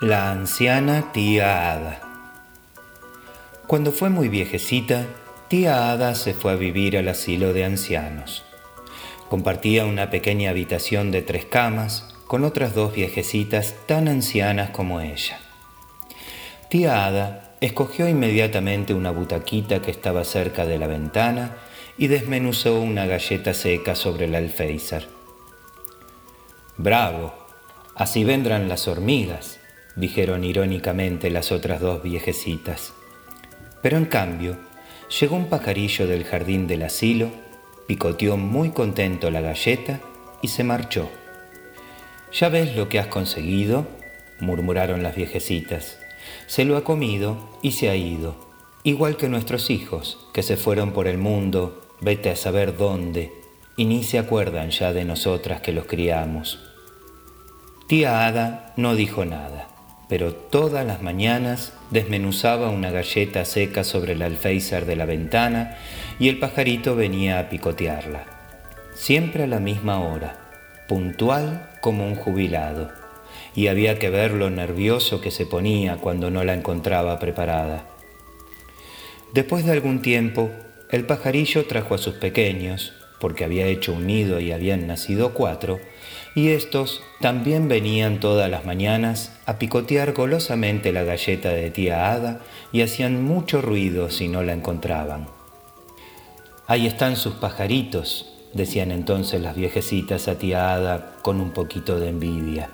La anciana tía Ada. Cuando fue muy viejecita, tía Ada se fue a vivir al asilo de ancianos. Compartía una pequeña habitación de tres camas con otras dos viejecitas tan ancianas como ella. Tía Ada escogió inmediatamente una butaquita que estaba cerca de la ventana y desmenuzó una galleta seca sobre el alféizar. Bravo, así vendrán las hormigas, dijeron irónicamente las otras dos viejecitas. Pero en cambio, llegó un pajarillo del jardín del asilo, picoteó muy contento la galleta y se marchó. Ya ves lo que has conseguido, murmuraron las viejecitas. Se lo ha comido y se ha ido, igual que nuestros hijos, que se fueron por el mundo, vete a saber dónde, y ni se acuerdan ya de nosotras que los criamos. Tía Ada no dijo nada pero todas las mañanas desmenuzaba una galleta seca sobre el alféizar de la ventana y el pajarito venía a picotearla. Siempre a la misma hora, puntual como un jubilado, y había que ver lo nervioso que se ponía cuando no la encontraba preparada. Después de algún tiempo, el pajarillo trajo a sus pequeños, porque había hecho un nido y habían nacido cuatro, y estos también venían todas las mañanas a picotear golosamente la galleta de tía Ada y hacían mucho ruido si no la encontraban. Ahí están sus pajaritos, decían entonces las viejecitas a tía Ada con un poquito de envidia.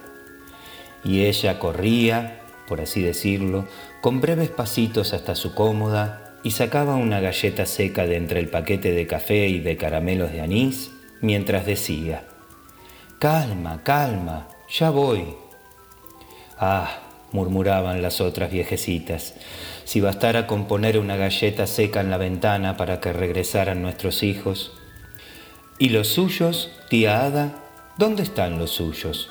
Y ella corría, por así decirlo, con breves pasitos hasta su cómoda y sacaba una galleta seca de entre el paquete de café y de caramelos de anís mientras decía, Calma, calma, ya voy. Ah, murmuraban las otras viejecitas, si bastara con poner una galleta seca en la ventana para que regresaran nuestros hijos. ¿Y los suyos, tía Ada? ¿Dónde están los suyos?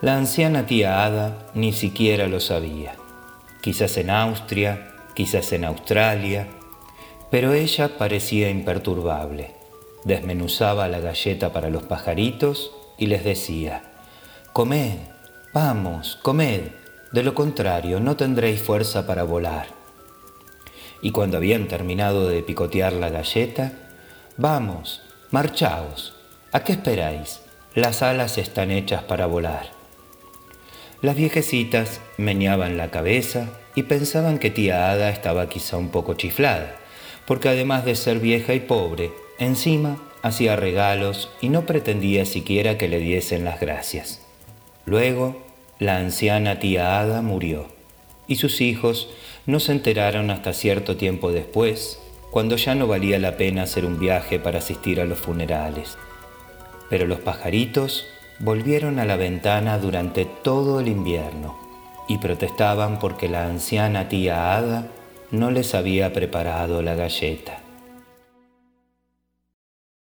La anciana tía Ada ni siquiera lo sabía. Quizás en Austria, quizás en Australia, pero ella parecía imperturbable. Desmenuzaba la galleta para los pajaritos y les decía, Comed, vamos, comed, de lo contrario no tendréis fuerza para volar. Y cuando habían terminado de picotear la galleta, Vamos, marchaos, ¿a qué esperáis? Las alas están hechas para volar. Las viejecitas meñaban la cabeza y pensaban que tía Ada estaba quizá un poco chiflada, porque además de ser vieja y pobre, encima hacía regalos y no pretendía siquiera que le diesen las gracias. Luego, la anciana tía Ada murió, y sus hijos no se enteraron hasta cierto tiempo después, cuando ya no valía la pena hacer un viaje para asistir a los funerales. Pero los pajaritos volvieron a la ventana durante todo el invierno y protestaban porque la anciana tía Ada no les había preparado la galleta.